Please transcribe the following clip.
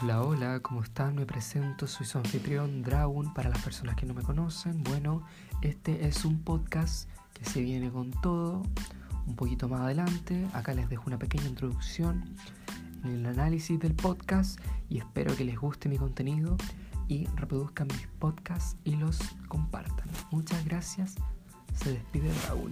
Hola, hola, ¿cómo están? Me presento, soy su anfitrión Dragon para las personas que no me conocen. Bueno, este es un podcast que se viene con todo un poquito más adelante. Acá les dejo una pequeña introducción en el análisis del podcast y espero que les guste mi contenido y reproduzcan mis podcasts y los compartan. Muchas gracias. Se despide Raúl.